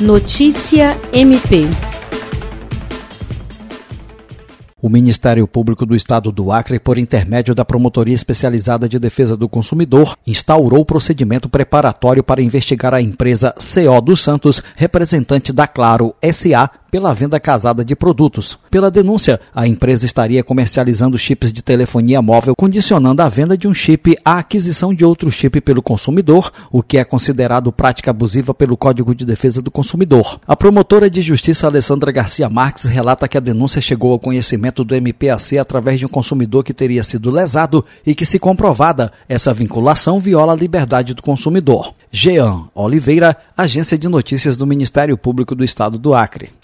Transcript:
Notícia MP. O Ministério Público do Estado do Acre, por intermédio da Promotoria Especializada de Defesa do Consumidor, instaurou procedimento preparatório para investigar a empresa CO dos Santos, representante da Claro SA, pela venda casada de produtos. Pela denúncia, a empresa estaria comercializando chips de telefonia móvel, condicionando a venda de um chip à aquisição de outro chip pelo consumidor, o que é considerado prática abusiva pelo Código de Defesa do Consumidor. A promotora de justiça Alessandra Garcia Marques relata que a denúncia chegou ao conhecimento do MPAC através de um consumidor que teria sido lesado e que, se comprovada, essa vinculação viola a liberdade do consumidor. Jean Oliveira, Agência de Notícias do Ministério Público do Estado do Acre.